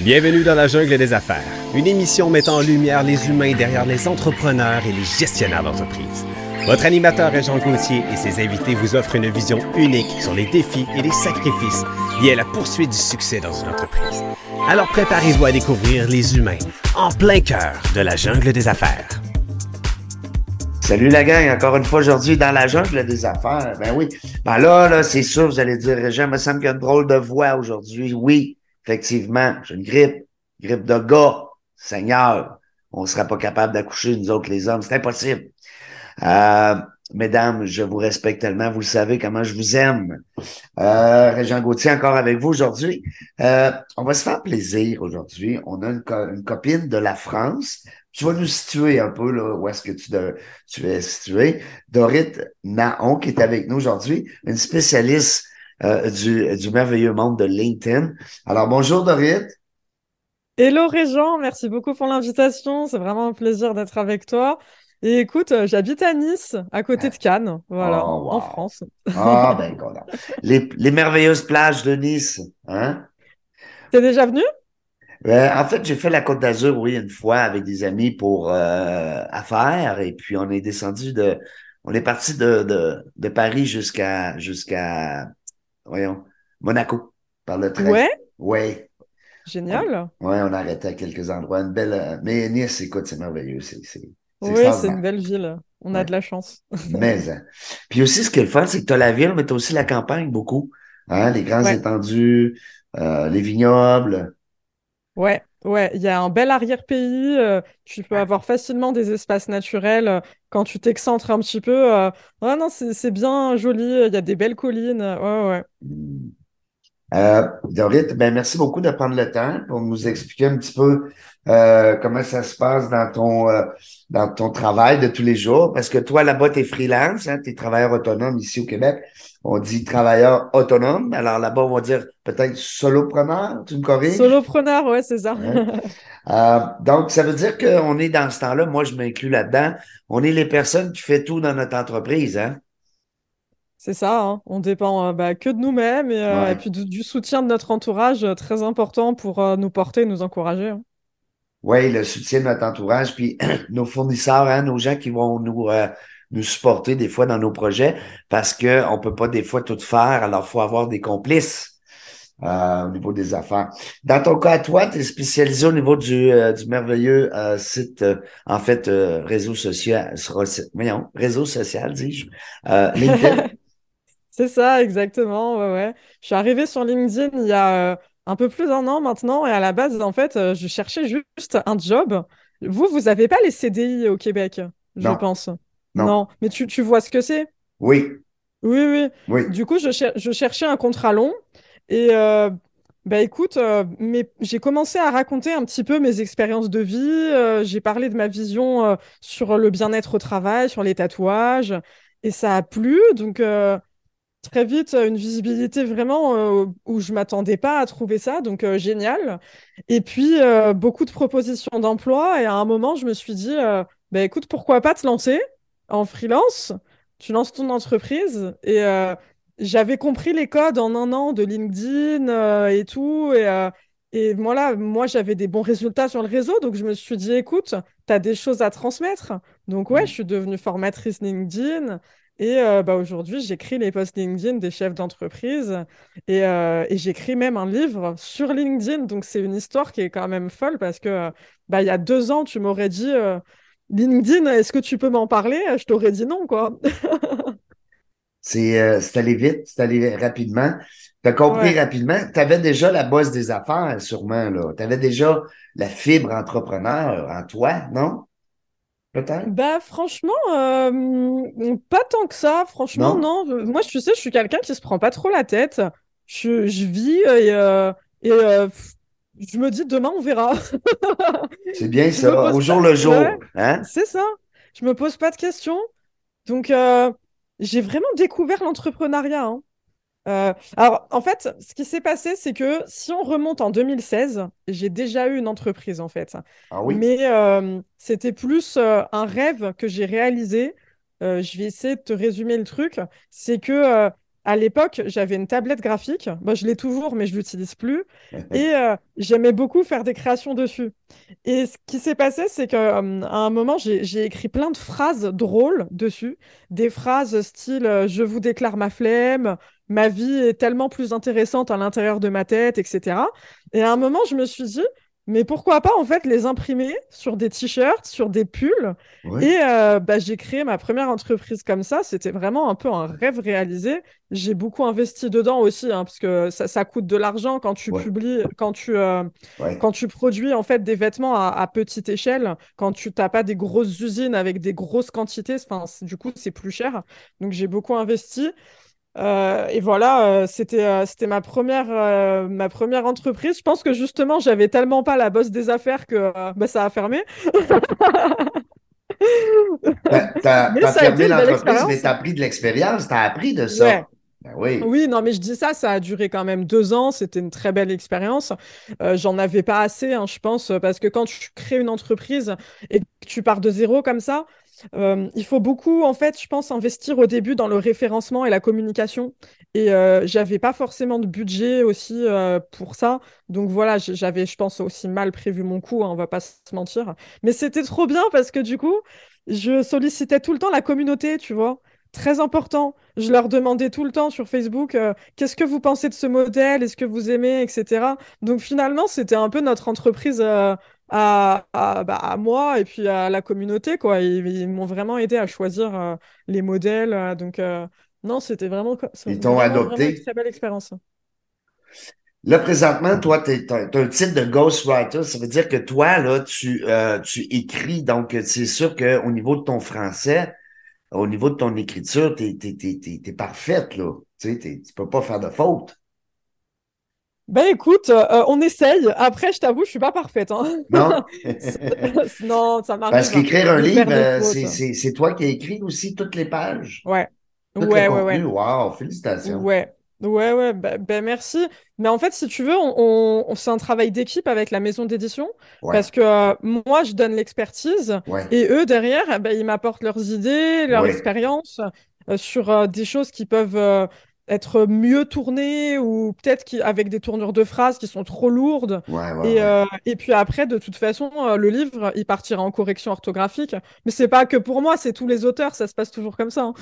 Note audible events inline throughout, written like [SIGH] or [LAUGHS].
Bienvenue dans la jungle des affaires, une émission mettant en lumière les humains derrière les entrepreneurs et les gestionnaires d'entreprise. Votre animateur est Jean Gauthier et ses invités vous offrent une vision unique sur les défis et les sacrifices liés à la poursuite du succès dans une entreprise. Alors préparez-vous à découvrir les humains en plein cœur de la jungle des affaires. Salut la gang, encore une fois aujourd'hui dans la jungle des affaires. Ben oui. Ben là, là c'est sûr, vous allez dire, Jean, me semble qu'il y a une drôle de voix aujourd'hui. Oui, effectivement, j'ai une grippe, grippe de gars, Seigneur. On ne sera pas capable d'accoucher, nous autres, les hommes. C'est impossible. Euh, mesdames, je vous respecte tellement. Vous le savez comment je vous aime. Euh, Régent Gauthier, encore avec vous aujourd'hui. Euh, on va se faire plaisir aujourd'hui. On a une, copine de la France. Tu vas nous situer un peu là, où est-ce que tu, tu es situé. Dorit Naon, qui est avec nous aujourd'hui, une spécialiste euh, du, du merveilleux monde de LinkedIn. Alors, bonjour Dorit. Hello Régent, merci beaucoup pour l'invitation. C'est vraiment un plaisir d'être avec toi. Et écoute, euh, j'habite à Nice, à côté de Cannes, voilà, Oh, wow. en France. Ah, [LAUGHS] ben. Les, les merveilleuses plages de Nice, hein? T'es déjà venu? Euh, en fait, j'ai fait la Côte d'Azur, oui, une fois avec des amis pour euh, affaires, et puis on est descendu de, on est parti de, de, de Paris jusqu'à jusqu'à, voyons, Monaco par le train. Ouais, Ouais, génial. ouais, on a arrêté à quelques endroits, une belle, euh, mais Nice, écoute, c'est merveilleux, c'est, Oui, c'est une belle ville. On a de la chance. [LAUGHS] Mais, hein. Puis aussi, ce qui est le fun, c'est que tu as la ville, mais tu as aussi la campagne beaucoup. Hein? Les grands Ouais. étendues, euh, les vignobles. Ouais, ouais, il y a un bel arrière-pays. euh, tu peux avoir facilement des espaces naturels euh, quand tu t'excentres un petit peu. euh, ouais, non, c'est c'est bien joli. Il y a des belles collines. Ouais, ouais. Euh, Dorit, ben merci beaucoup de prendre le temps pour nous expliquer un petit peu euh, comment ça se passe dans ton euh, dans ton travail de tous les jours. Parce que toi, là-bas, tu es freelance, hein, tu es travailleur autonome ici au Québec. On dit travailleur autonome. Alors là-bas, on va dire peut-être solopreneur, tu me corriges? Solopreneur, ouais, c'est ça. Ouais. Euh, donc, ça veut dire qu'on est dans ce temps-là, moi je m'inclus là-dedans, on est les personnes qui fait tout dans notre entreprise, hein? C'est ça, hein. On dépend euh, bah, que de nous-mêmes et, euh, Ouais. et puis du, du soutien de notre entourage, euh, très important pour nous porter nous encourager. hein. Oui, le soutien de notre entourage, puis [CLEARS THROAT] nos fournisseurs, hein, nos gens qui vont nous, nous supporter des fois dans nos projets, parce que on peut pas des fois tout faire, alors faut avoir des complices. au niveau des affaires. Dans ton cas, toi, tu es spécialisé au niveau du, du merveilleux site, en fait, réseau social, voyons, réseau social, dis-je, LinkedIn. [LAUGHS] C'est ça, exactement. Ouais, ouais. Je suis arrivée sur LinkedIn il y a euh, un peu plus d'un an maintenant et à la base, en fait, euh, je cherchais juste un job. Vous, vous avez pas les CDI au Québec, je Non. pense? Non. mais tu, tu vois ce que c'est? Oui, Oui, oui. oui. Du coup, je, cher- je cherchais un contrat long et euh, bah écoute, euh, mais j'ai commencé à raconter un petit peu mes expériences de vie. euh, j'ai parlé de ma vision euh, sur le bien-être au travail, sur les tatouages et ça a plu. Donc très vite, une visibilité vraiment euh, où je m'attendais pas à trouver ça. Donc euh, génial. Et puis euh, beaucoup de propositions d'emploi et à un moment, je me suis dit, bah écoute, pourquoi pas te lancer en freelance? Tu lances ton entreprise et j'avais compris les codes en un an de LinkedIn et tout. Et, et voilà, moi, j'avais des bons résultats sur le réseau. Donc, je me suis dit, écoute, tu as des choses à transmettre. Donc, ouais, Mm. je suis devenue formatrice LinkedIn. Et euh, bah, aujourd'hui, j'écris les posts LinkedIn des chefs d'entreprise. Et, euh, et j'écris même un livre sur LinkedIn. Donc, c'est une histoire qui est quand même folle parce que euh, bah, il y a deux ans, tu m'aurais dit, euh, LinkedIn, est-ce que tu peux m'en parler? Je t'aurais dit non, quoi. [LAUGHS] C'est c'est allé vite, c'est allé rapidement. Tu as compris Ouais. rapidement. Tu avais déjà la bosse des affaires, sûrement, là. Tu avais déjà la fibre entrepreneur en toi, non? Bah franchement, euh, pas tant que ça. Franchement, Non? non. Moi, tu sais, je suis quelqu'un qui se prend pas trop la tête. Je, je vis et, euh, et euh, je me dis demain on verra. [LAUGHS] C'est bien Je ça, au pas. jour le jour, Ouais, hein? c'est ça. Je me pose pas de questions. Donc, j'ai vraiment découvert l'entrepreneuriat. hein. Euh, alors, en fait, ce qui s'est passé, c'est que si on remonte en 2016, j'ai déjà eu une entreprise, en fait. Ah oui? Mais euh, c'était plus euh, un rêve que j'ai réalisé. Je vais essayer de te résumer le truc. C'est que à l'époque, j'avais une tablette graphique. Bon, je l'ai toujours, mais je l'utilise plus. [LAUGHS] Et euh, j'aimais beaucoup faire des créations dessus. Et ce qui s'est passé, c'est qu'à un moment, j'ai écrit plein de phrases drôles dessus. Des phrases style euh, Je vous déclare ma flemme, ma vie est tellement plus intéressante à l'intérieur de ma tête, etc. Et à un moment, je me suis dit mais pourquoi pas en fait les imprimer sur des t-shirts, sur des pulls Et euh, bah, j'ai créé ma première entreprise comme ça. C'était vraiment un peu un rêve réalisé. J'ai beaucoup investi dedans aussi, hein, parce que ça, ça, coûte de l'argent quand tu publies, quand tu, euh, quand tu produis en fait des vêtements à, petite échelle, quand tu n'as pas des grosses usines avec des grosses quantités. Enfin, du coup, c'est plus cher. Donc j'ai beaucoup investi. Euh, et voilà, euh, c'était euh, c'était ma première ma première entreprise. Je pense que justement, j'avais tellement pas la bosse des affaires que bah, ça a fermé. [LAUGHS] Ben, t'as [LAUGHS] fermé l'entreprise, mais t'as pris de l'expérience, t'as appris de ça. Ben oui. oui, non, mais je dis ça, ça a duré quand même deux ans. C'était une très belle expérience. J'en avais pas assez, hein, je pense, parce que quand tu crées une entreprise et que tu pars de zéro comme ça, euh, il faut beaucoup, en fait, je pense, investir au début dans le référencement et la communication. Et euh, j'avais pas forcément de budget aussi euh, pour ça. Donc voilà, j'avais, je pense, aussi mal prévu mon coup, hein, on va pas se mentir. Mais c'était trop bien parce que du coup, je sollicitais tout le temps la communauté, tu vois. Très important. Je leur demandais tout le temps sur Facebook qu'est-ce que vous pensez de ce modèle, est-ce que vous aimez, etc. Donc finalement, c'était un peu notre entreprise à, bah, à, moi et puis à la communauté. Quoi. Ils, m'ont vraiment aidé à choisir euh, les modèles. Euh, donc, euh, non, c'était vraiment, Ils t'ont adopté? une très belle expérience. Là, présentement, toi, tu as, un titre de ghostwriter. Ça veut dire que toi, là, tu, tu écris. Donc, c'est sûr qu'au niveau de ton français, au niveau de ton écriture, tu es, parfaite, là. Tu tu peux pas faire de faute. Ben écoute, euh, on essaye. Après, je t'avoue, je suis pas parfaite. Hein. Non. [LAUGHS] non, ça m'arrive. Parce qu'écrire un livre, euh, c'est toi qui as écrit aussi toutes les pages? Ouais. ouais, ouais, ouais. Wow, félicitations. Ouais. Ouais, ouais, ben, ben, merci. Mais en fait, si tu veux, on, on, c'est un travail d'équipe avec la maison d'édition. Parce que euh, moi, je donne l'expertise. Et eux, derrière, ben, ils m'apportent leurs idées, leur expérience sur des choses qui peuvent être mieux tourné ou peut-être avec des tournures de phrases qui sont trop lourdes. et, euh, et, puis après, de toute façon, euh, le livre, il partira en correction orthographique. Mais c'est pas que pour moi, c'est tous les auteurs, ça se passe toujours comme ça. Hein.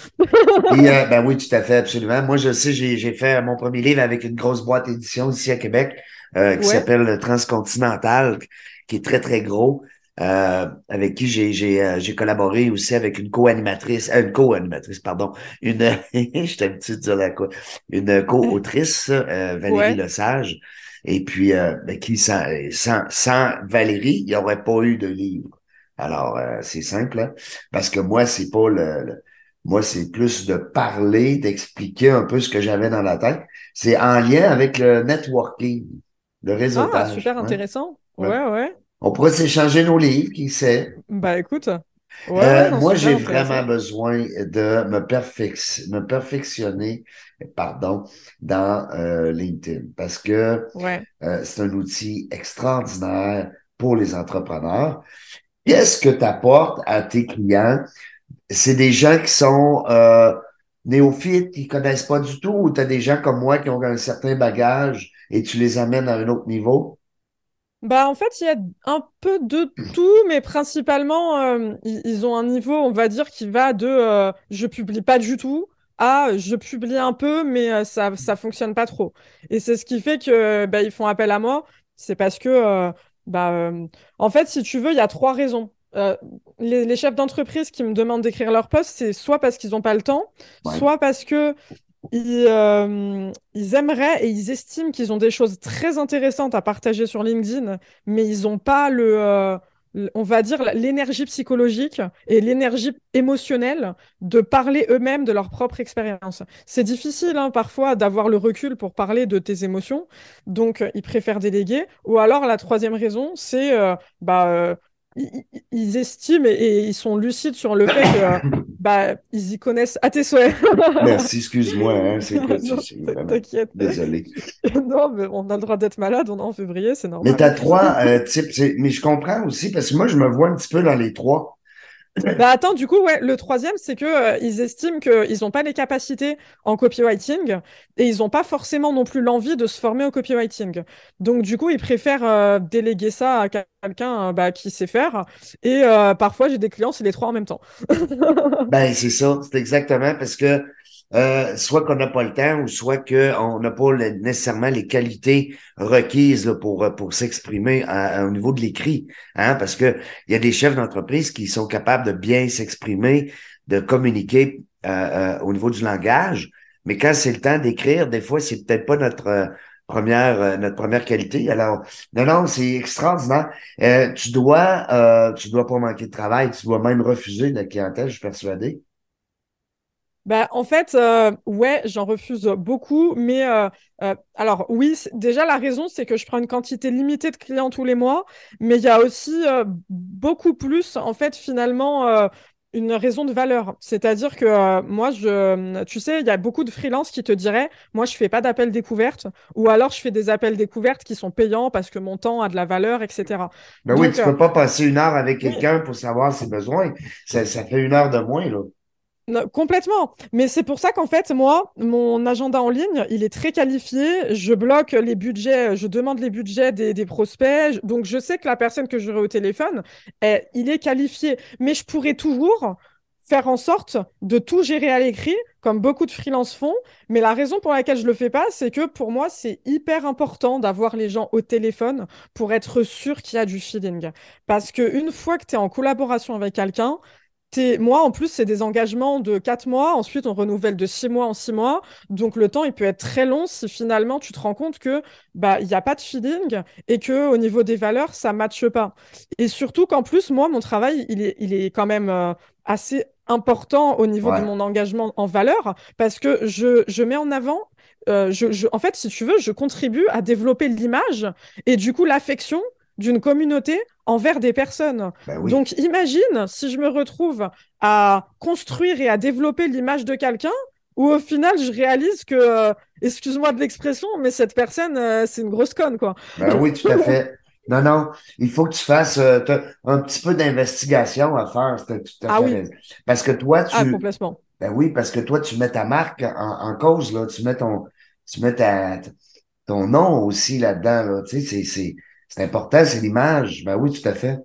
Euh, ben oui, tout à fait, absolument. Moi, je sais, j'ai fait mon premier livre avec une grosse boîte d'édition ici à Québec qui s'appelle Transcontinental, qui est très, très gros. Euh, avec qui j'ai j'ai euh, j'ai collaboré aussi avec une co-animatrice, euh, une co-animatrice, pardon, une, [LAUGHS] je habitué de dire la quoi, une co-autrice, Valérie Lesage, et puis ben, qui sans, sans, sans Valérie, il n'y aurait pas eu de livre. Alors c'est simple, hein, parce que moi c'est pas le, moi c'est plus de parler, d'expliquer un peu ce que j'avais dans la tête. C'est en lien avec le networking, le ah, réseautage. Ah, super intéressant. ouais. ouais. On pourrait s'échanger nos livres, qui sait? Bah écoute. Euh, moi, j'ai vraiment besoin de me, me perfectionner pardon, dans euh, LinkedIn parce que euh, c'est un outil extraordinaire pour les entrepreneurs. Qu'est-ce que tu apportes à tes clients? C'est des gens qui sont néophytes, qui connaissent pas du tout, ou tu as des gens comme moi qui ont un certain bagage et tu les amènes à un autre niveau? Bah, en fait, il y a un peu de tout, mais principalement, euh, ils, ont un niveau, on va dire, qui va de euh, je publie pas du tout à je publie un peu, mais euh, ça, ça fonctionne pas trop. Et c'est ce qui fait que bah, ils font appel à moi. C'est parce que, bah, en fait, si tu veux, il y a trois raisons. Les, les, chefs d'entreprise qui me demandent d'écrire leur poste, c'est soit parce qu'ils n'ont pas le temps, soit parce que euh, ils, aimeraient et ils estiment qu'ils ont des choses très intéressantes à partager sur LinkedIn, mais ils n'ont pas le, euh, on va dire, l'énergie psychologique et l'énergie émotionnelle de parler eux-mêmes de leur propre expérience. C'est difficile hein, parfois d'avoir le recul pour parler de tes émotions, donc ils préfèrent déléguer. Ou alors la troisième raison, c'est euh, bah ils, estiment et, ils sont lucides sur le fait que [LAUGHS] bah, ils y connaissent à tes souhaits. [LAUGHS] Merci, excuse-moi. Hein, c'est T'inquiète. Désolé. [LAUGHS] non, mais on a le droit d'être malade, on est en février, c'est normal. Mais tu as trois euh, types. Mais je comprends aussi, parce que moi, je me vois un petit peu dans les trois. Bah attends, du coup, ouais, le troisième, c'est que euh, ils estiment qu'ils n'ont pas les capacités en copywriting et ils n'ont pas forcément non plus l'envie de se former au copywriting. Donc du coup, ils préfèrent euh, déléguer ça à quelqu'un euh, bah, qui sait faire. Et parfois, j'ai des clients, c'est les trois en même temps. ben c'est ça, c'est exactement parce que euh, soit qu'on n'a pas le temps ou soit qu'on n'a pas nécessairement les qualités requises là, pour, pour s'exprimer au niveau de l'écrit. Hein, parce que il y a des chefs d'entreprise qui sont capables de bien s'exprimer, de communiquer euh, euh, au niveau du langage, mais quand c'est le temps d'écrire, des fois, c'est peut-être pas notre première notre première qualité. Alors, non, non, c'est extraordinaire. tu dois tu dois pas manquer de travail, tu dois même refuser la clientèle, je suis persuadé. Bah, en fait, euh, ouais, j'en refuse beaucoup, mais euh, euh, alors oui, déjà la raison, c'est que je prends une quantité limitée de clients tous les mois, mais il y a aussi beaucoup plus, en fait, finalement, une raison de valeur. C'est-à-dire que moi, je, tu sais, il y a beaucoup de freelances qui te diraient, moi, je fais pas d'appels découvertes, ou alors je fais des appels découvertes qui sont payants parce que mon temps a de la valeur, etc. Ben oui, tu peux pas passer une heure avec quelqu'un pour savoir ses besoins. Ça, ça fait une heure de moins, là complètement. Mais c'est pour ça qu'en fait, moi, mon agenda en ligne, il est très qualifié. Je bloque les budgets, je demande les budgets des, prospects. Donc, je sais que la personne que j'aurai au téléphone, il est qualifié. Mais je pourrais toujours faire en sorte de tout gérer à l'écrit, comme beaucoup de freelances font. Mais la raison pour laquelle je le fais pas, c'est que pour moi, c'est hyper important d'avoir les gens au téléphone pour être sûr qu'il y a du feeling. Parce qu'une fois que tu es en collaboration avec quelqu'un, moi, en plus, c'est des engagements de 4 mois. Ensuite, on renouvelle de 6 mois en 6 mois. Donc, le temps, il peut être très long si finalement tu te rends compte que bah il n'y a pas de feeling et que au niveau des valeurs, ça ne matche pas. Et surtout qu'en plus, moi, mon travail, il est, il est quand même euh, assez important au niveau de mon engagement en valeur parce que je, je mets en avant euh, je, en fait, si tu veux, je contribue à développer l'image et du coup l'affection d'une communauté envers des personnes. Ben Donc imagine si je me retrouve à construire et à développer l'image de quelqu'un où au final je réalise que, euh, excuse-moi de l'expression, mais cette personne, euh, c'est une grosse conne, quoi. Ben oui, tout à fait. Non, non, il faut que tu fasses euh, un petit peu d'investigation à faire. Tout à ah oui. Parce que toi, tu. Ah, complètement. Ben oui, parce que toi, tu mets ta marque en, cause, là. Tu mets ton, tu mets ta, ton nom aussi là-dedans, là. Tu sais, c'est, c'est important, c'est l'image. Ben oui, tout à fait.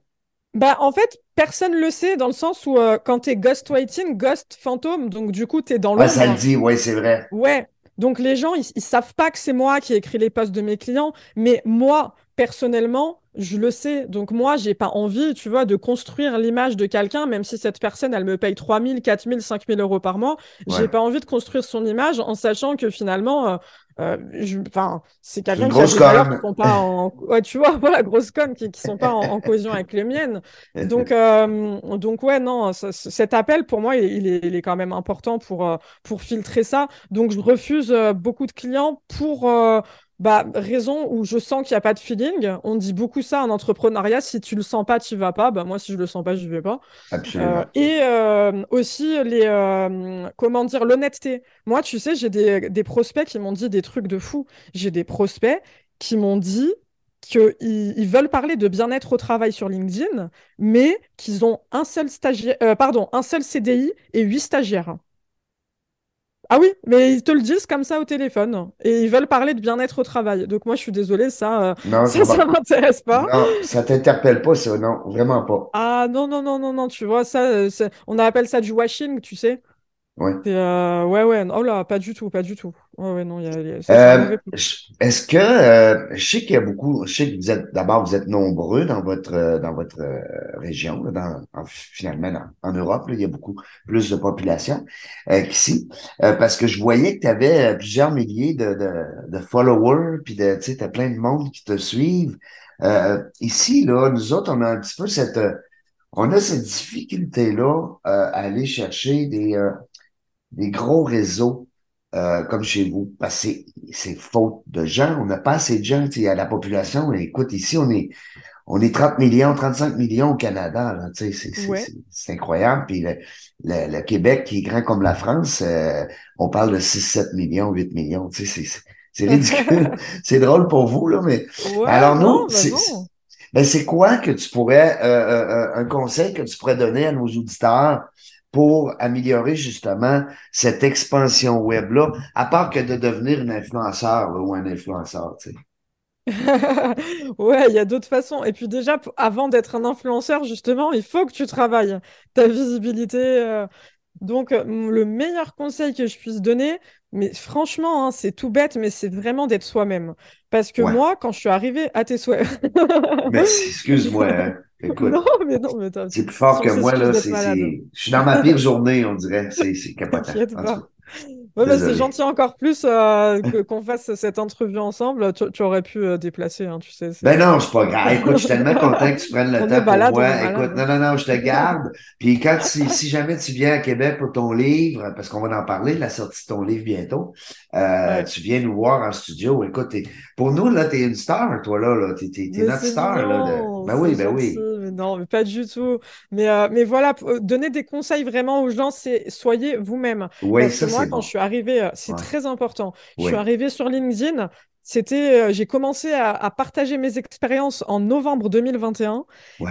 Bah, en fait, personne le sait dans le sens où euh, quand tu es ghostwriting, ghost fantôme, donc du coup, tu es dans le. Ouais, ça le dit, ouais, c'est vrai. Ouais. Donc les gens, ils, ils savent pas que c'est moi qui ai écrit les posts de mes clients, mais moi, personnellement, je le sais. Donc moi, j'ai pas envie, tu vois, de construire l'image de quelqu'un, même si cette personne, elle me paye 3 000, 4 000, 5 000 euros par mois. J'ai pas envie de construire son image en sachant que finalement, euh, enfin, c'est quelqu'un qui a des valeurs qui sont pas en, [LAUGHS] ouais, tu vois, [LAUGHS] voilà, grosse conne qui, qui sont pas en, cohésion avec les miennes. [LAUGHS] Donc, euh, donc ouais, non, cet appel pour moi, il, est, il, est, quand même important pour euh, pour filtrer ça. Donc, je refuse beaucoup de clients pour bah, raison où je sens qu'il n'y a pas de feeling. On dit beaucoup ça en entrepreneuriat. Si tu le sens pas, tu vas pas. Bah, moi, si je le sens pas, je vais pas. Absolument. Euh, et euh, aussi, les, euh, comment dire, l'honnêteté. Moi, tu sais, j'ai des, des, prospects qui m'ont dit des trucs de fou. J'ai des prospects qui m'ont dit qu'ils ils veulent parler de bien-être au travail sur LinkedIn, mais qu'ils ont un seul stagiaire, pardon, un seul CDI et huit stagiaires. Ah oui, mais ils te le disent comme ça au téléphone et ils veulent parler de bien-être au travail. Donc moi, je suis désolée, ça, euh, ça, ça m'intéresse pas. Non, ça t'interpelle pas, ça, non, vraiment pas. Ah non, non, non, non, non, tu vois, ça, euh, on appelle ça du washing, tu sais. Ouais. Euh, ouais, ouais, oh là, pas du tout, pas du tout. Ouais, ouais, non, y a, euh, Est-ce que euh, je sais qu'il y a beaucoup, je sais que vous êtes d'abord vous êtes nombreux dans votre euh, dans votre région, dans, finalement en Europe, il y a beaucoup plus de population qu'ici, parce que je voyais que tu avais plusieurs milliers de, de, de followers, puis de, tu sais, t'as plein de monde qui te suivent. ici, là, nous autres, on a un petit peu cette on a cette difficulté-là à aller chercher des des gros réseaux euh, comme chez vous, parce que c'est faute de gens, on n'a pas assez de gens, a la population, écoute, ici, on est on est 30 millions, 35 millions au Canada, là, c'est, c'est, incroyable. Puis le, le, Québec, qui est grand comme la France, euh, on parle de 6, 7 millions, 8 millions, tu sais, c'est, c'est [LAUGHS] ridicule. c'est drôle pour vous, là, mais alors nous, Ben, c'est quoi que tu pourrais, euh, un conseil que tu pourrais donner à nos auditeurs pour améliorer justement cette expansion web-là, à part que de devenir un influenceur ou un influenceur, tu sais? [LAUGHS] ouais, il y a d'autres façons. Et puis déjà, avant d'être un influenceur, justement, il faut que tu travailles ta visibilité. Euh. Donc, le meilleur conseil que je puisse donner, mais franchement, hein, c'est tout bête, mais c'est vraiment d'être soi-même. Parce que moi, quand je suis arrivée à tes souhaits. Merci, [LAUGHS] excuse-moi. Écoute, non, mais non, mais c'est plus fort que moi, là. C'est, je suis dans ma pire journée, on dirait. C'est, c'est [LAUGHS] capotant. Ouais, c'est gentil encore plus euh, [LAUGHS] qu'on fasse cette entrevue ensemble. Tu, aurais pu euh, déplacer, hein, tu sais. Ben non, c'est pas grave. Écoute, je suis tellement [LAUGHS] content que tu prennes le temps pour moi. Écoute, non, non, non, je te garde. Puis quand si, si jamais tu viens à Québec pour ton livre, parce qu'on va en parler, la sortie de ton livre bientôt, euh, tu viens nous voir en studio. Écoute, pour nous, là, t'es une star, toi, là. là. T'es, t'es, notre star, là. Ben oui, ben oui. Non, mais pas du tout. Mais, mais voilà, donner des conseils vraiment aux gens, c'est soyez vous-même. Oui, parce ça, que moi, quand je suis euh, c'est très important. Je suis arrivée sur LinkedIn. C'était, euh, j'ai commencé à, partager mes expériences en novembre 2021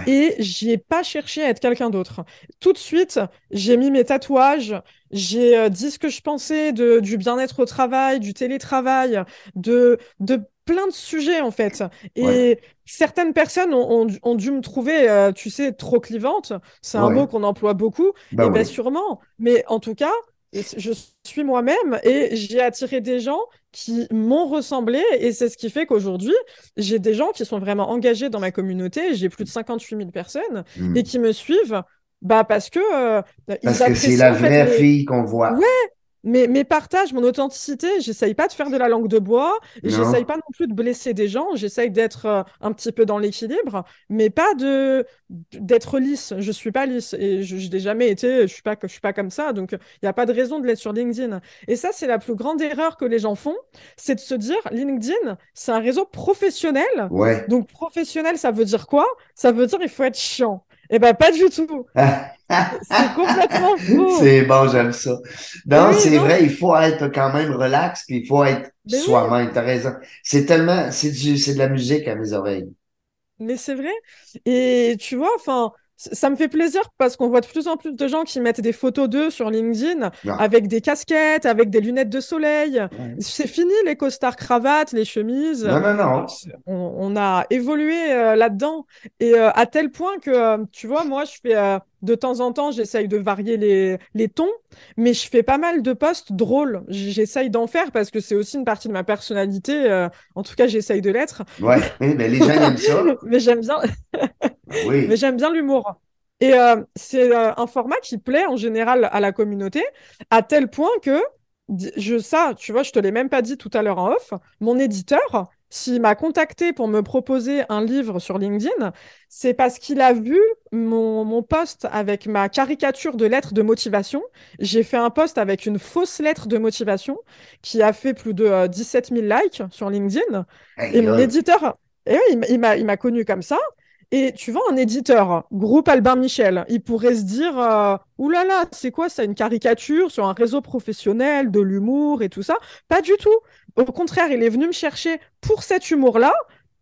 et j'ai pas cherché à être quelqu'un d'autre. Tout de suite, j'ai mis mes tatouages, j'ai euh, dit ce que je pensais de, du bien-être au travail, du télétravail, de, de plein de sujets en fait. Et certaines personnes ont, ont, dû me trouver, tu sais, trop clivante. C'est un mot qu'on emploie beaucoup. Bah et bien sûrement. Mais en tout cas, je suis moi-même et j'ai attiré des gens qui m'ont ressemblé et c'est ce qui fait qu'aujourd'hui, j'ai des gens qui sont vraiment engagés dans ma communauté, j'ai plus de 58 000 personnes hmm. et qui me suivent bah parce que euh, parce que c'est la vraie fille qu'on voit. Ouais, mes, mes partages, mon authenticité, j'essaye pas de faire de la langue de bois, j'essaye pas non plus de blesser des gens, j'essaye d'être euh, un petit peu dans l'équilibre, mais pas de d'être lisse. Je suis pas lisse et je, je n'ai jamais été, je suis pas, je suis pas comme ça, donc il n'y a pas de raison de l'être sur LinkedIn. Et ça, c'est la plus grande erreur que les gens font, c'est de se dire LinkedIn, c'est un réseau professionnel. Ouais. Donc professionnel, ça veut dire quoi? Ça veut dire il faut être chiant. Eh ben, pas du tout. [LAUGHS] c'est complètement faux. C'est bon, j'aime ça. Non, c'est vrai, il faut être quand même relax, puis il faut être ben soi-même. T'as raison. C'est tellement, c'est du, c'est de la musique à mes oreilles. Mais c'est vrai. Et tu vois, enfin, ça me fait plaisir parce qu'on voit de plus en plus de gens qui mettent des photos d'eux sur LinkedIn avec des casquettes, avec des lunettes de soleil. C'est fini les costards cravates, les chemises. Non, non, non. On, a évolué euh, là-dedans. Et euh, à tel point que, euh, tu vois, moi, je fais de temps en temps, j'essaye de varier les, les tons, mais je fais pas mal de posts drôles. J'essaye d'en faire parce que c'est aussi une partie de ma personnalité. en tout cas, j'essaye de l'être. Ouais, [LAUGHS] mais les gens aiment ça. [LAUGHS] mais j'aime bien. oui. [LAUGHS] Mais j'aime bien l'humour. Et euh, c'est euh, un format qui plaît en général à la communauté, à tel point que, je, ça, tu vois, je te l'ai même pas dit tout à l'heure en off, mon éditeur, s'il m'a contacté pour me proposer un livre sur LinkedIn, c'est parce qu'il a vu mon, mon post avec ma caricature de lettre de motivation. J'ai fait un post avec une fausse lettre de motivation qui a fait plus de 17 euh, 000 likes sur LinkedIn. et mon éditeur, et il m'a connu comme ça. Et tu vois, un éditeur, groupe Albin Michel, il pourrait se dire euh, oulala, là là, c'est quoi ça, une caricature sur un réseau professionnel, de l'humour et tout ça? Pas du tout. Au contraire, il est venu me chercher pour cet humour-là.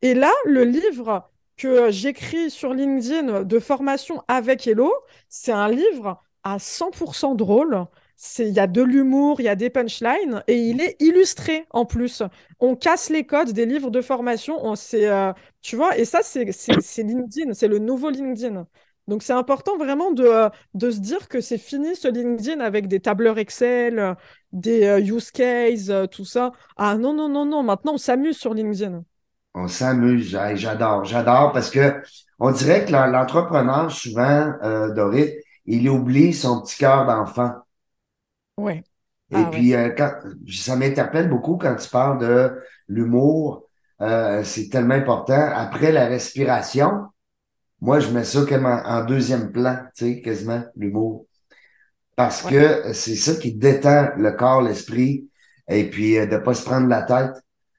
Et là, le livre que j'écris sur LinkedIn de formation avec Hello, c'est un livre à 100% drôle il y a de l'humour, il y a des punchlines et il est illustré en plus. On casse les codes des livres de formation, on, euh, tu vois, et ça c'est LinkedIn, c'est le nouveau LinkedIn. Donc c'est important vraiment de, euh, de se dire que c'est fini ce LinkedIn avec des tableurs Excel, des euh, use cases, tout ça. Ah non, non, non, non, maintenant on s'amuse sur LinkedIn. On s'amuse, j'adore, j'adore parce que on dirait que l'entrepreneur, souvent, Dorit, il oublie son petit cœur d'enfant. Ouais. Et ah puis, euh, quand, ça m'interpelle beaucoup quand tu parles de l'humour. Euh, c'est tellement important. Après la respiration, moi, je mets ça comme en, deuxième plan, tu sais, quasiment, l'humour. Parce que c'est ça qui détend le corps, l'esprit, et puis euh, de pas se prendre la tête.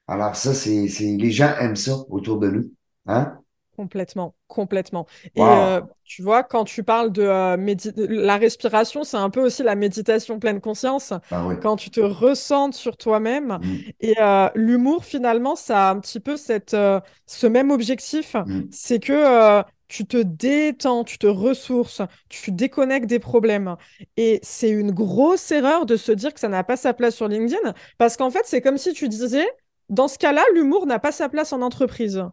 Alors ça, c'est, c'est les gens aiment ça autour de nous. Hein? Complètement, complètement. Et euh, tu vois, quand tu parles de euh, la respiration, c'est un peu aussi la méditation pleine conscience. Ah quand tu te ressentes sur toi-même. Mm. Et euh, l'humour, finalement, ça a un petit peu cette, ce même objectif. Mm. C'est que tu te détends, tu te ressources, tu déconnectes des problèmes. Et c'est une grosse erreur de se dire que ça n'a pas sa place sur LinkedIn. Parce qu'en fait, c'est comme si tu disais, dans ce cas-là, l'humour n'a pas sa place en entreprise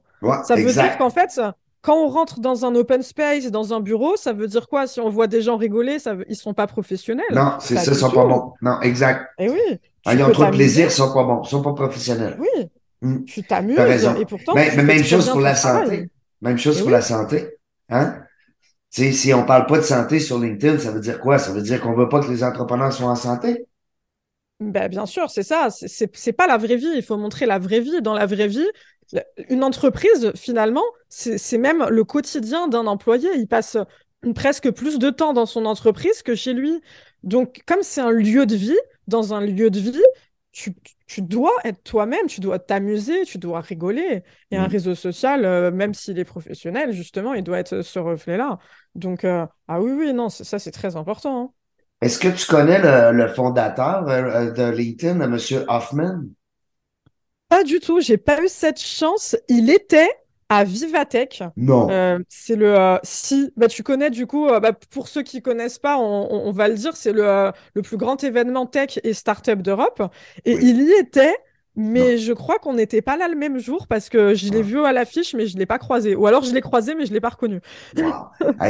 ça veut dire qu'en fait, quand on rentre dans un open space, dans un bureau, ça veut dire quoi? Si on voit des gens rigoler, ça ils sont pas professionnels. Non, c'est ça, ils sont pas bons. Non, exact. Et eh oui. Ah, ils ont trop de plaisir, ils sont pas bons, ils sont pas professionnels. Oui. Hmm. Tu t'amuses. Et pourtant, mais, même chose pour la santé. Même chose pour la santé. Hein? si on parle pas de santé sur LinkedIn, ça veut dire quoi? Ça veut dire qu'on veut pas que les entrepreneurs soient en santé? Ben, bien sûr, c'est ça. C'est pas la vraie vie. Il faut montrer la vraie vie. Dans la vraie vie, une entreprise, finalement, c'est même le quotidien d'un employé. Il passe presque plus de temps dans son entreprise que chez lui. Donc, comme c'est un lieu de vie, dans un lieu de vie, tu, dois être toi-même, tu dois t'amuser, tu dois rigoler. Et un mmh. réseau social, euh, même s'il est professionnel, justement, il doit être ce reflet-là. Donc, euh, ah oui, oui, non, ça, c'est très important. Hein. Est-ce que tu connais le, fondateur euh, de LinkedIn, M. Hoffman? Pas du tout, j'ai pas eu cette chance. Il était à Vivatech. Non. Euh, c'est le euh, si bah tu connais du coup euh, bah, pour ceux qui connaissent pas on, va le dire c'est le, le plus grand événement tech et startup d'Europe et il y était mais je crois qu'on n'était pas là le même jour parce que je l'ai ah. vu à l'affiche mais je l'ai pas croisé ou alors je l'ai croisé mais je l'ai pas reconnu.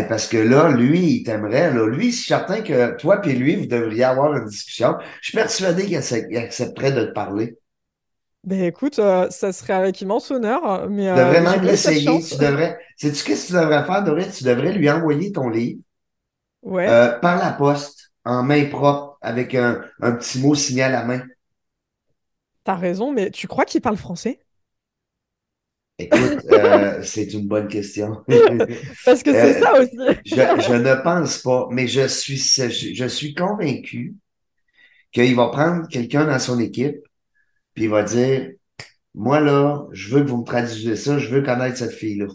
parce que là lui il t'aimerait là lui c'est certain que toi puis lui vous devriez avoir une discussion. Je suis persuadé qu'il accepterait de te parler. Ben écoute, euh, ça serait avec immense honneur. Mais, tu devrais euh, même l'essayer. Tu devrais. Sais-tu qu'est-ce que tu devrais faire, Doré? Tu devrais lui envoyer ton livre ouais. Euh, par la poste, en main propre, avec un, un petit mot signé à la main. T'as raison, mais tu crois qu'il parle français? Écoute, [LAUGHS] c'est une bonne question. [LAUGHS] Parce que c'est ça aussi. je, je, ne pense pas, mais je suis, je, je suis convaincu qu'il va prendre quelqu'un dans son équipe puis il va dire Moi, là, je veux que vous me traduisez ça, je veux connaître cette fille-là.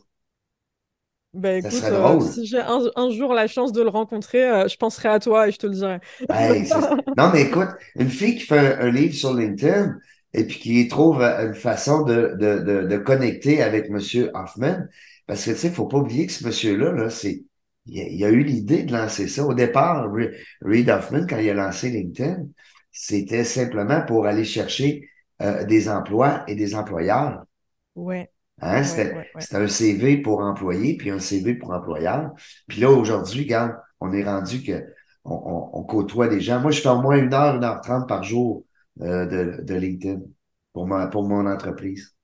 Ben écoute, euh, si j'ai un, jour la chance de le rencontrer, euh, je penserai à toi et je te le dirai. [LAUGHS] non, mais écoute, une fille qui fait un, livre sur LinkedIn et puis qui trouve euh, une façon de, de, de, de connecter avec M. Hoffman, parce que tu sais, il faut pas oublier que ce monsieur-là, là, c'est il a, a eu l'idée de lancer ça. Au départ, Reid Hoffman, quand il a lancé LinkedIn, c'était simplement pour aller chercher euh, des emplois et des employeurs. Ouais. Hein? C'était un CV pour employé, puis un CV pour employeur. Puis là, aujourd'hui, regarde, on est rendu que on, on, côtoie des gens. Moi, je fais au moins une heure, une heure trente par jour euh, de, de LinkedIn pour, ma, pour mon entreprise.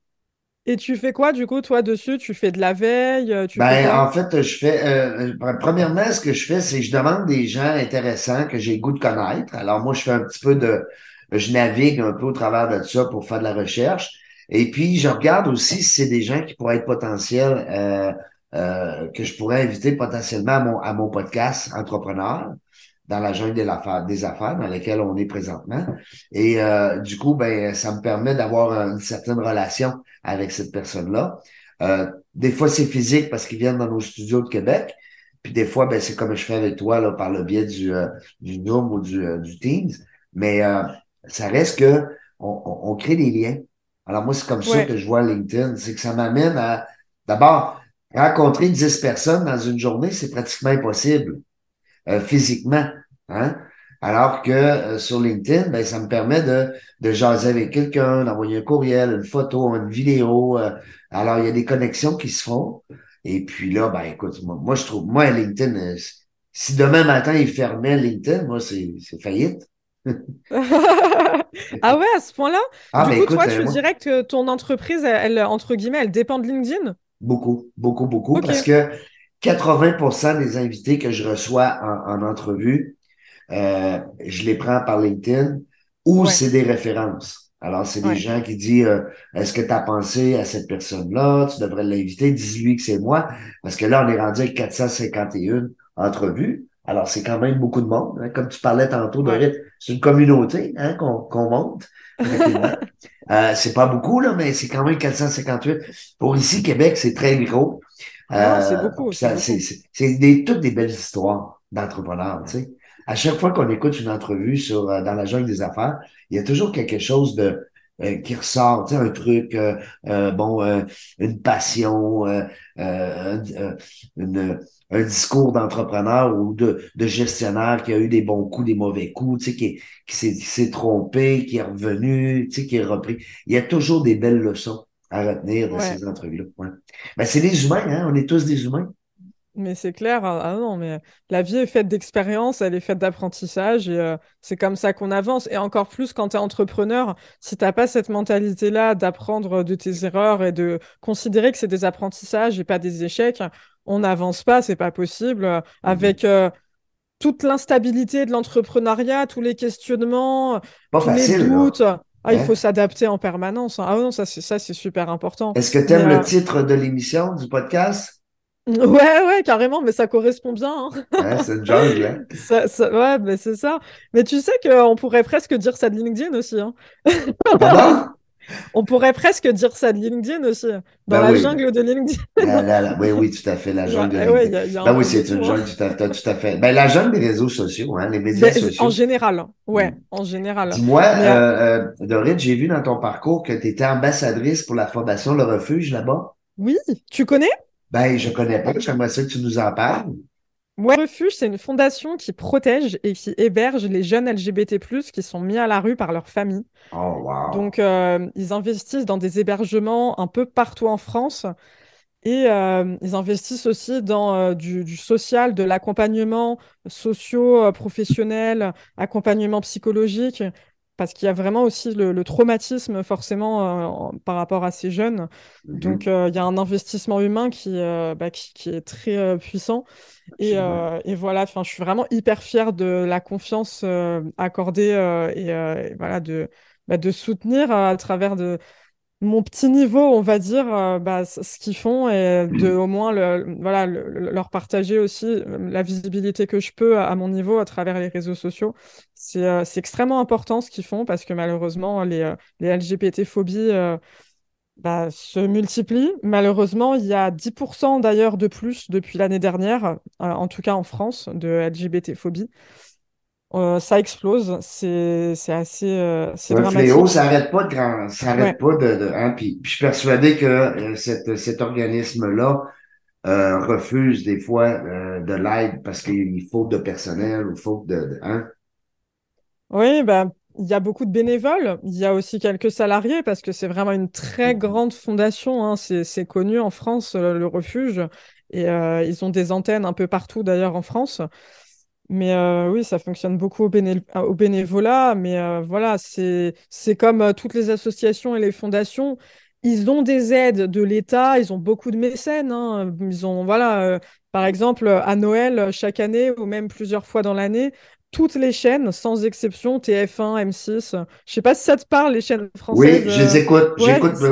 Et tu fais quoi, du coup, toi, dessus? Tu fais de la veille? Euh, tu ben, en fait, je fais, euh, premièrement, ce que je fais, c'est que je demande des gens intéressants que j'ai goût de connaître. Alors, moi, je fais un petit peu de, je navigue un peu au travers de ça pour faire de la recherche. Et puis, je regarde aussi si c'est des gens qui pourraient être potentiels, euh, euh, que je pourrais inviter potentiellement à mon, à mon podcast Entrepreneur dans la jungle des affaires, des affaires dans laquelle on est présentement. Et euh, du coup, ben, ça me permet d'avoir une certaine relation avec cette personne-là. Euh, des fois, c'est physique parce qu'ils viennent dans nos studios de Québec. Puis des fois, ben, c'est comme je fais avec toi là, par le biais du, du Zoom ou du, du Teams. Mais ça reste que on, on, crée des liens. Alors moi, c'est comme ça que je vois LinkedIn. C'est que ça m'amène à d'abord rencontrer 10 personnes dans une journée, c'est pratiquement impossible euh, physiquement. Hein? Alors que euh, sur LinkedIn, ben, ça me permet de, de jaser avec quelqu'un, d'envoyer un courriel, une photo, une vidéo. Euh. alors, il y a des connexions qui se font. Et puis là, ben écoute, moi, moi je trouve, moi, LinkedIn, si demain matin il fermait LinkedIn, moi, c'est faillite. [LAUGHS] [LAUGHS] ah ouais, à ce point-là? Ah, Du coup, toi, tu euh, dirais que ton entreprise, elle, entre guillemets, elle dépend de LinkedIn? Beaucoup, beaucoup, beaucoup, parce que 80% des invités que je reçois en, entrevue, euh, je les prends par LinkedIn ou c'est des références. Alors, c'est des gens qui disent euh, Est-ce que tu as pensé à cette personne-là? Tu devrais l'inviter, dis-lui que c'est moi. Parce que là, on est rendu à 451 entrevues. Alors, c'est quand même beaucoup de monde. hein. Comme tu parlais tantôt, Dorit, c'est une communauté hein, qu'on monte. [LAUGHS] euh, c'est pas beaucoup, là, mais c'est quand même 458. Pour ici, Québec, c'est très gros. C'est Euh, c'est beaucoup. c'est des, toutes des belles histoires d'entrepreneurs, tu sais. À chaque fois qu'on écoute une entrevue sur euh, dans la jungle des affaires, il y a toujours quelque chose de euh, qui ressort, tu sais, un truc, euh, euh, bon, euh, une passion, euh, un, une- un discours d'entrepreneur ou de, de gestionnaire qui a eu des bons coups, des mauvais coups, tu sais, qui, qui s'est qui s'est trompé, qui est revenu, tu sais, qui est repris. Il y a toujours des belles leçons à retenir de Ouais. ces entrevues-là. Ouais. Ben, c'est des humains, hein? On est tous des humains. Mais c'est clair, ah ah non, mais la vie est faite d'expériences, elle est faite d'apprentissage et euh, c'est comme ça qu'on avance. Et encore plus quand tu es entrepreneur, si t'as pas cette mentalité-là d'apprendre de tes erreurs et de considérer que c'est des apprentissages et pas des échecs, on n'avance pas, c'est pas possible. Euh, Avec euh, toute l'instabilité de l'entrepreneuriat, tous les questionnements, tous les facile, doutes, ah, il Hein? faut s'adapter en permanence. Ah non, ça c'est ça c'est super important. Est-ce que tu aimes le euh, titre de l'émission, du podcast? Ouais, ouais, carrément, mais ça correspond bien. hein. Hein, c'est une jungle, hein? [LAUGHS] Ça, ça- ouais, mais c'est ça. Mais tu sais qu'on pourrait presque dire ça de LinkedIn aussi. hein. Pardon? [LAUGHS] On pourrait presque dire ça de LinkedIn aussi. Dans Ben la oui. jungle de LinkedIn. [LAUGHS] La- la- la- oui, oui, tout à fait, la jungle de Ouais, ouais, LinkedIn. il y a- il y a un Ben oui, c'est une hein. jungle, tout à fait, tout à fait. Ben, la jungle des réseaux sociaux, hein, les médias Ben, sociaux. en général, ouais, Mm. en général. Dis-moi, Mais, euh, euh, Dorine, j'ai vu dans ton parcours que tu étais ambassadrice pour la Fondation Le Refuge là-bas. Oui, tu connais? Ben, je connais pas, j'aimerais ça que tu nous en parles. Ouais, Refuge, c'est une fondation qui protège et qui héberge les jeunes LGBT+, qui sont mis à la rue par leur famille. Oh, wow. Donc, euh, ils investissent dans des hébergements un peu partout en France et euh, ils investissent aussi dans euh, du, du social, de l'accompagnement socio-professionnel, accompagnement psychologique, parce qu'il y a vraiment aussi le, le traumatisme forcément euh, par rapport à ces jeunes. Mhm. Donc, euh, il y a un investissement humain qui, euh, bah, qui, qui est très puissant. Et, et voilà, je suis vraiment hyper fière de la confiance accordée et, et voilà, de, bah, de soutenir à travers de mon petit niveau, on va dire, euh, bah, ce qu'ils font et de au moins le, voilà, le- le- leur partager aussi euh, la visibilité que je peux à, à mon niveau à travers les réseaux sociaux. C'est euh, c'est extrêmement important ce qu'ils font parce que malheureusement, les, les LGBT-phobies euh, bah, se multiplient. Malheureusement, il y a 10% d'ailleurs de plus depuis l'année dernière, en tout cas en France, de LGBT-phobie. Euh, ça explose, c'est assez euh, c'est un dramatique. fléau, ça n'arrête pas de grand, ça Ouais. arrête pas de, de hein, puis, puis je suis persuadé que euh, cette, cet organisme-là euh, refuse des fois de l'aide parce qu'il faut de personnel ou faute de, de- hein. Oui, bah, il y a beaucoup de bénévoles, il y a aussi quelques salariés parce que c'est vraiment une très grande fondation, hein. C'est, connu en France, le refuge, et ils ont des antennes un peu partout d'ailleurs en France. Mais euh, oui, ça fonctionne beaucoup au, béné- au bénévolat, mais euh, voilà, c'est, comme euh, toutes les associations et les fondations. Ils ont des aides de l'État, ils ont beaucoup de mécènes. hein. Ils ont, voilà, par exemple, à Noël, chaque année, ou même plusieurs fois dans l'année, toutes les chaînes, sans exception, TF1, M6. Je sais pas si ça te parle, les chaînes Oui, françaises. je les écoute, ouais, j'écoute, c'est-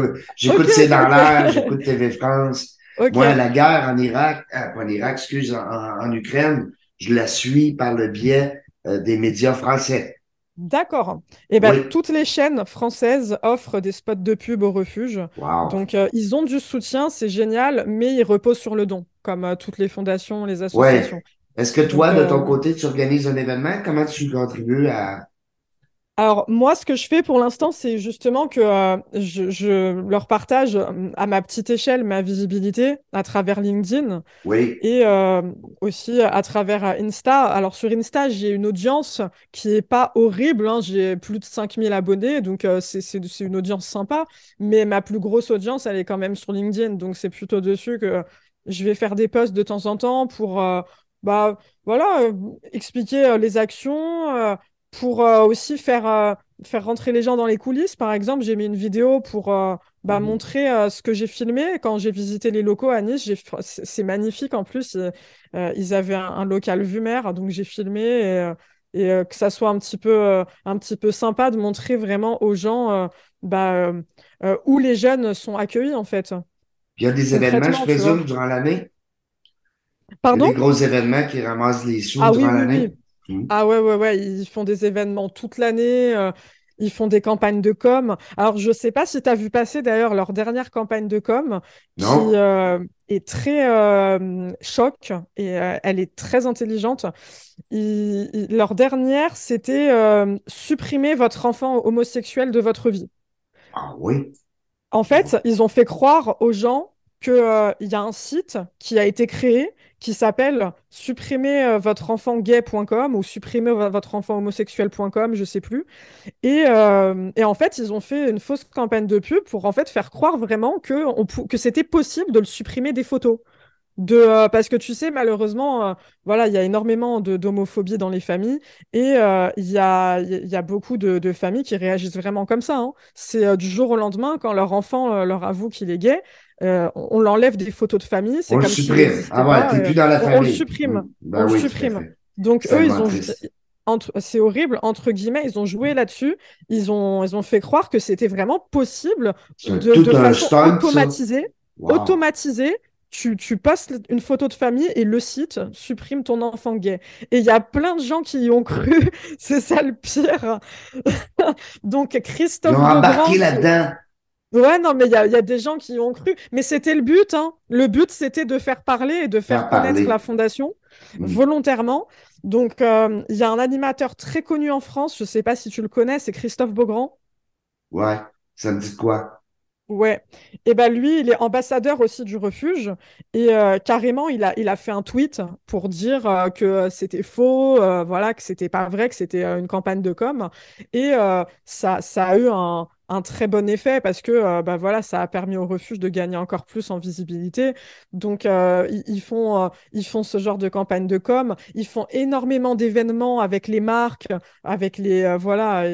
euh, j'écoute [LAUGHS] TV France. Ok. Moi, la guerre en Irak, pas en Irak, excuse, en Ukraine, je la suis par le biais euh, des médias français. D'accord. Et ben, Oui. toutes les chaînes françaises offrent des spots de pub au refuge. Wow. Donc, euh, ils ont du soutien, c'est génial, mais ils reposent sur le don, comme euh, toutes les fondations, les Ouais. associations. Est-ce que toi, Donc, de ton côté, tu organises un événement? Comment tu contribues à... Alors, moi, ce que je fais pour l'instant, c'est justement que euh, je, je leur partage euh, à ma petite échelle ma visibilité à travers LinkedIn Oui, et euh, aussi à travers Insta. Alors, sur Insta, j'ai une audience qui est pas horrible, hein. J'ai plus de 5000 abonnés, donc euh, c'est une audience sympa, mais ma plus grosse audience, elle est quand même sur LinkedIn, donc c'est plutôt dessus que je vais faire des posts de temps en temps pour bah, voilà, expliquer les actions. Pour euh, aussi faire, euh, faire rentrer les gens dans les coulisses. Par exemple, j'ai mis une vidéo pour euh, bah, Mhm. montrer euh, ce que j'ai filmé quand j'ai visité les locaux à Nice. C'est magnifique en plus. Ils, euh, ils avaient un, un local vue mer, donc j'ai filmé et, et, euh, que ça soit un petit peu, un petit peu sympa de montrer vraiment aux gens bah, où les jeunes sont accueillis en fait. il y a des événements, je présume, durant l'année? Pardon? des gros événements qui ramassent les sous Ah durant oui, l'année? oui. Hmm. Ah ouais, ouais, ouais, ils font des événements toute l'année, euh, ils font des campagnes de com. Alors, je sais pas si tu as vu passer d'ailleurs leur dernière campagne de com, qui euh, est très euh, choc et elle est très intelligente. Ils- ils- leur dernière, c'était supprimer votre enfant homosexuel de votre vie. Ah oui. En fait, ils ont fait croire aux gens qu'il y a un site qui a été créé qui s'appelle supprimer euh, votre enfant gay.com ou supprimer vo- votre enfant homosexuel.com, je sais plus. Et, euh, et en fait, ils ont fait une fausse campagne de pub pour en fait faire croire vraiment que, que c'était possible de le supprimer des photos. De, euh, parce que tu sais, malheureusement, voilà, il y a énormément d'homophobie dans les familles et il y a, y a beaucoup de, familles qui réagissent vraiment comme ça. hein. C'est du jour au lendemain, quand leur enfant leur avoue qu'il est gay, euh, on, on l'enlève des photos de famille. On le comme s'il supprime. n'existait Ah ouais, pas, t'es plus dans la on, le supprime. Ben On le oui, supprime. Donc eux, ils ont, c'est horrible, entre guillemets, ils ont joué là-dessus. Ils ont, ils ont fait croire que c'était vraiment possible de, de façon stunt, automatisée Wow. automatisé, tu, tu postes une photo de famille et le site supprime ton enfant gay. Et il y a plein de gens qui y ont cru, [LAUGHS] c'est ça le pire. [LAUGHS] Donc Ils Christophe ont embarqué là-dedans. Ouais, non, mais il y a, il y a des gens qui y ont cru. Mais c'était le but, hein. Le but, c'était de faire parler et de faire Faire connaître parler. la fondation Hmm. volontairement. Donc, euh, il y a un animateur très connu en France, je sais pas si tu le connais, c'est Christophe Beaugrand. Ouais. Ça me dit quoi? Ouais, et ben lui, il est ambassadeur aussi du refuge et euh, carrément, il a, il a fait un tweet pour dire euh, que c'était faux, euh, voilà, que c'était pas vrai, que c'était une campagne de com et ça, ça a eu un, un très bon effet parce que euh, bah voilà, ça a permis au refuge de gagner encore plus en visibilité. Donc euh, ils, font, euh, ils font ce genre de campagne de com, ils font énormément d'événements avec les marques, avec les voilà,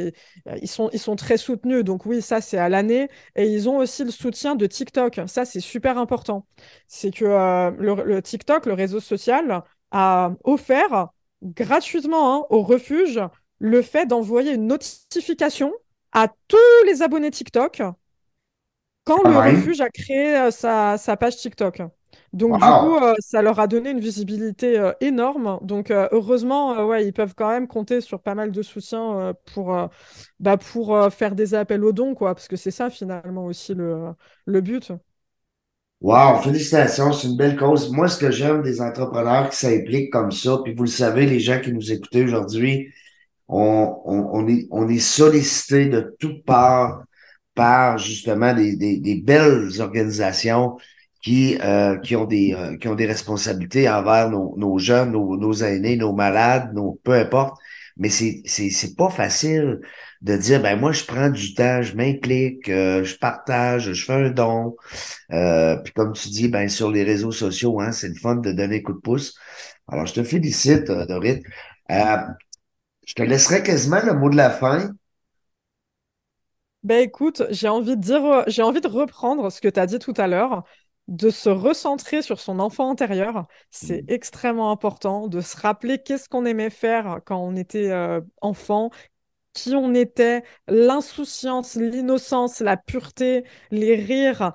ils sont, ils sont très soutenus. Donc oui, ça c'est à l'année. Et ils ont aussi le soutien de TikTok. Ça, c'est super important. C'est que le, le TikTok, le réseau social, a offert gratuitement hein, au refuge le fait d'envoyer une notification à tous les abonnés TikTok quand le refuge a créé euh, sa, sa page TikTok. Donc du coup, euh, ça leur a donné une visibilité euh, énorme. Donc euh, heureusement, ouais, ils peuvent quand même compter sur pas mal de soutien pour, bah, pour faire des appels aux dons, quoi, parce que c'est ça finalement aussi le, le but. Wow, félicitations, c'est une belle cause. Moi, ce que j'aime des entrepreneurs qui s'impliquent comme ça, puis vous le savez, les gens qui nous écoutez aujourd'hui, on, on, est, on est sollicité de toutes parts par justement des, des, belles organisations qui, euh, qui, ont des, euh, qui ont des responsabilités envers nos, nos jeunes, nos, aînés, nos malades, nos, peu importe. Mais c'est, c'est, pas facile de dire, ben moi, je prends du temps, je m'implique, euh, je partage, je fais un don. Euh, puis comme tu dis, ben sur les réseaux sociaux, hein, c'est le fun de donner un coup de pouce. Alors, je te félicite, Dorit. Je te laisserai quasiment le mot de la fin. Ben écoute, j'ai envie de dire, euh, j'ai envie de reprendre ce que tu as dit tout à l'heure, de se recentrer sur son enfant intérieur. C'est extrêmement important de se rappeler qu'est-ce qu'on aimait faire quand on était euh, enfant, qui on était, l'insouciance, l'innocence, la pureté, les rires,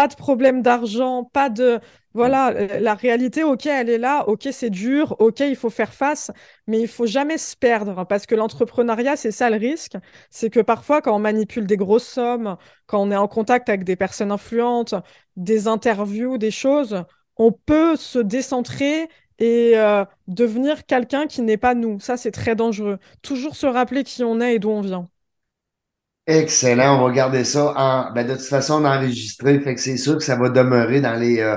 pas de problème d'argent, pas de... Voilà, euh, la réalité, ok, elle est là, ok, c'est dur, ok, il faut faire face, mais il faut jamais se perdre, parce que l'entrepreneuriat, c'est ça le risque, c'est que parfois, quand on manipule des grosses sommes, quand on est en contact avec des personnes influentes, des interviews, des choses, on peut se décentrer et euh, devenir quelqu'un qui n'est pas nous. Ça, c'est très dangereux. Toujours se rappeler qui on est et d'où on vient. Excellent, on va garder ça en, ben de toute façon, on a enregistré, fait que c'est sûr que ça va demeurer dans les, euh,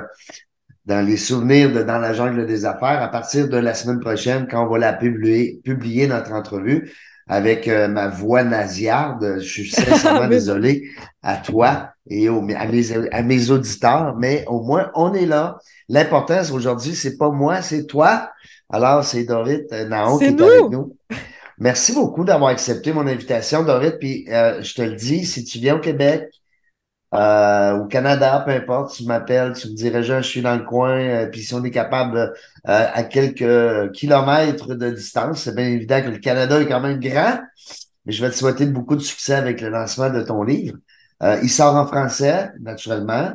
dans les souvenirs de Dans la jungle des affaires à partir de la semaine prochaine quand on va la publier, publier notre entrevue avec euh, ma voix nasillarde. Je suis sincèrement [LAUGHS] désolé à toi et aux- à, mes, à mes auditeurs, mais au moins on est là. L'importance aujourd'hui, c'est pas moi, c'est toi. Alors, c'est Dorit euh, Naon qui est nous. avec nous. Merci beaucoup d'avoir accepté mon invitation, Dorit. Puis euh, je te le dis, si tu viens au Québec, euh, au Canada, peu importe, tu m'appelles, tu me dirais, je suis dans le coin, euh, puis si on est capable euh, à quelques kilomètres de distance, c'est bien évident que le Canada est quand même grand, mais je vais te souhaiter beaucoup de succès avec le lancement de ton livre. Il sort en français, naturellement.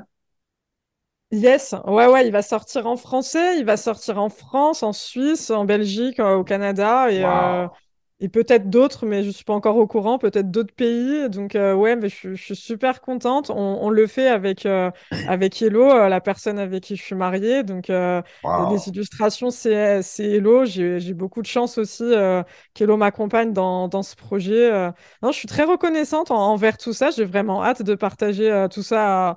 Yes, ouais, ouais, il va sortir en français, il va sortir en France, en Suisse, en Belgique, au Canada et, Wow. Et peut-être d'autres, mais je suis pas encore au courant, peut-être d'autres pays. Donc, euh, ouais, mais je, je suis super contente. On, on le fait avec, euh, avec Hello, euh, la personne avec qui je suis mariée. Donc, euh, les Wow. illustrations, c'est, c'est Hello. J'ai, j'ai beaucoup de chance aussi euh, qu'Hello m'accompagne dans, dans ce projet. euh. Non, je suis très reconnaissante en- envers tout ça. J'ai vraiment hâte de partager tout ça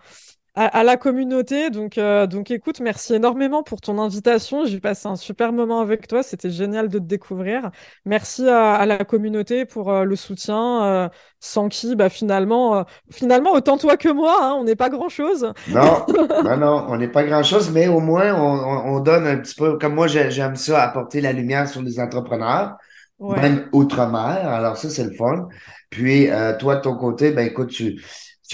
à, à la communauté. Donc, euh, donc écoute, merci énormément pour ton invitation. J'ai passé un super moment avec toi. C'était génial de te découvrir. Merci à, à la communauté pour euh, le soutien, euh, sans qui, bah, finalement, finalement, autant toi que moi, hein, on n'est pas grand-chose. Non, [LAUGHS] non, non, on n'est pas grand-chose, mais au moins on, on- on donne un petit peu, comme moi j'ai- j'aime ça, apporter la lumière sur les entrepreneurs, Ouais. même outre-mer. Alors ça, c'est le fun. Puis toi, de ton côté, ben écoute, tu,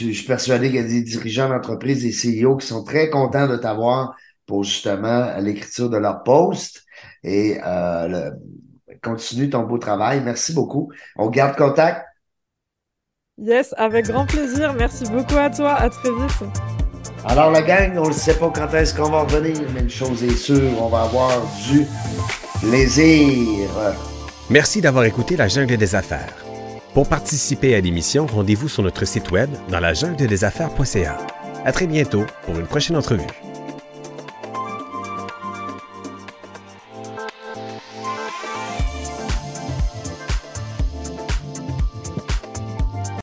je suis persuadé qu'il y a des dirigeants d'entreprise, des CEO qui sont très contents de t'avoir pour justement l'écriture de leur post. Et euh, le- continue ton beau travail. Merci beaucoup. On garde contact. Yes, avec grand plaisir. Merci beaucoup à toi. À très vite. Alors, la gang, on ne sait pas quand est-ce qu'on va revenir, mais une chose est sûre, on va avoir du plaisir. Merci d'avoir écouté La Jungle des Affaires. Pour participer à l'émission, rendez-vous sur notre site web dans la jungle des affaires.ca. À très bientôt pour une prochaine entrevue.